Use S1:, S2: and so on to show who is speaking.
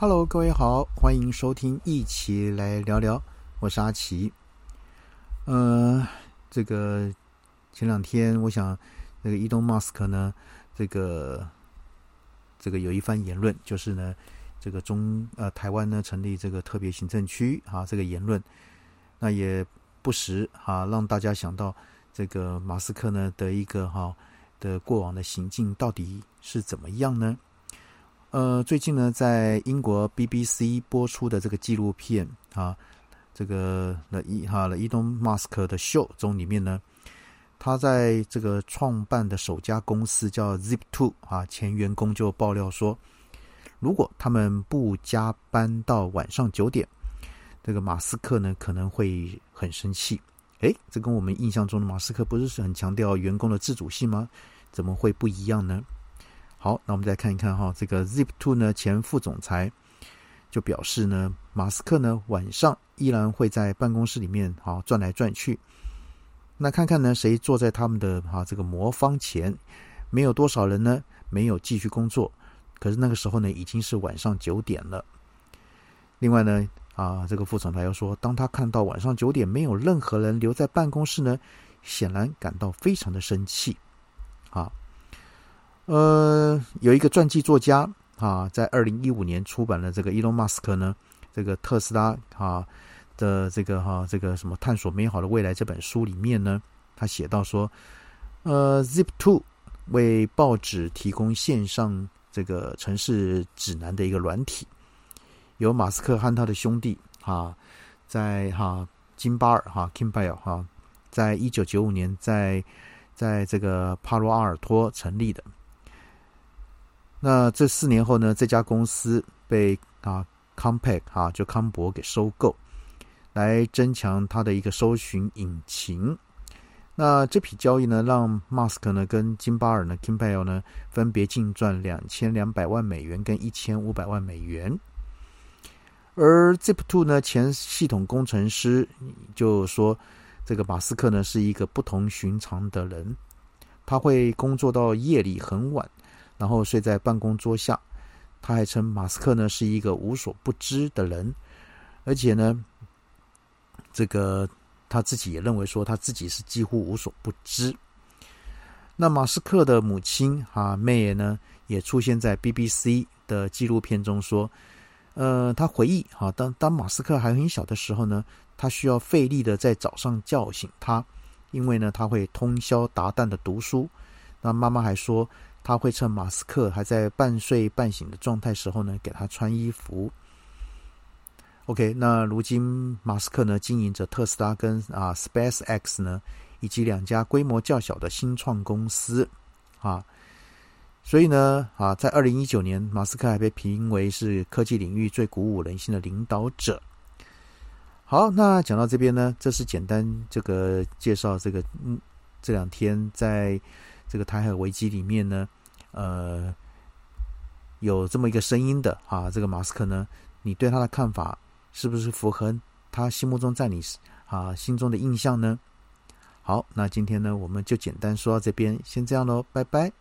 S1: Hello，各位好，欢迎收听，一起来聊聊。我是阿奇。呃，这个前两天，我想那个伊东马斯克呢，这个这个有一番言论，就是呢，这个中呃台湾呢成立这个特别行政区啊，这个言论，那也不时啊让大家想到这个马斯克呢的一个哈的过往的行径到底是怎么样呢？呃，最近呢，在英国 BBC 播出的这个纪录片啊，这个了伊哈了伊东马斯克的秀中里面呢，他在这个创办的首家公司叫 Zip Two 啊，前员工就爆料说，如果他们不加班到晚上九点，这个马斯克呢可能会很生气。诶，这跟我们印象中的马斯克不是很强调员工的自主性吗？怎么会不一样呢？好，那我们再看一看哈，这个 Zip Two 呢前副总裁就表示呢，马斯克呢晚上依然会在办公室里面啊转来转去，那看看呢谁坐在他们的啊这个魔方前，没有多少人呢没有继续工作，可是那个时候呢已经是晚上九点了。另外呢啊这个副总裁又说，当他看到晚上九点没有任何人留在办公室呢，显然感到非常的生气啊。呃，有一个传记作家啊，在二零一五年出版了这个伊隆马斯克呢，这个特斯拉啊的这个哈这个什么探索美好的未来这本书里面呢，他写到说，呃，Zip Two 为报纸提供线上这个城市指南的一个软体，由马斯克和他的兄弟啊，在哈金巴尔哈 Kimball 哈，在一九九五年在在这个帕罗阿尔托成立的。那这四年后呢？这家公司被啊，Compaq 啊，就康博给收购，来增强它的一个搜寻引擎。那这笔交易呢，让 Musk 呢跟金巴尔呢 k i m b a l 呢分别净赚两千两百万美元跟一千五百万美元。而 Zip2 呢前系统工程师就说，这个马斯克呢是一个不同寻常的人，他会工作到夜里很晚。然后睡在办公桌下，他还称马斯克呢是一个无所不知的人，而且呢，这个他自己也认为说他自己是几乎无所不知。那马斯克的母亲啊，妹儿呢也出现在 BBC 的纪录片中说，呃，他回忆哈，当当马斯克还很小的时候呢，他需要费力的在早上叫醒他，因为呢他会通宵达旦的读书。那妈妈还说。他会趁马斯克还在半睡半醒的状态时候呢，给他穿衣服。OK，那如今马斯克呢经营着特斯拉跟啊 Space X 呢，以及两家规模较小的新创公司啊，所以呢啊，在二零一九年，马斯克还被评为是科技领域最鼓舞人心的领导者。好，那讲到这边呢，这是简单这个介绍这个嗯这两天在。这个台海危机里面呢，呃，有这么一个声音的啊，这个马斯克呢，你对他的看法是不是符合他心目中在你啊心中的印象呢？好，那今天呢，我们就简单说到这边，先这样喽，拜拜。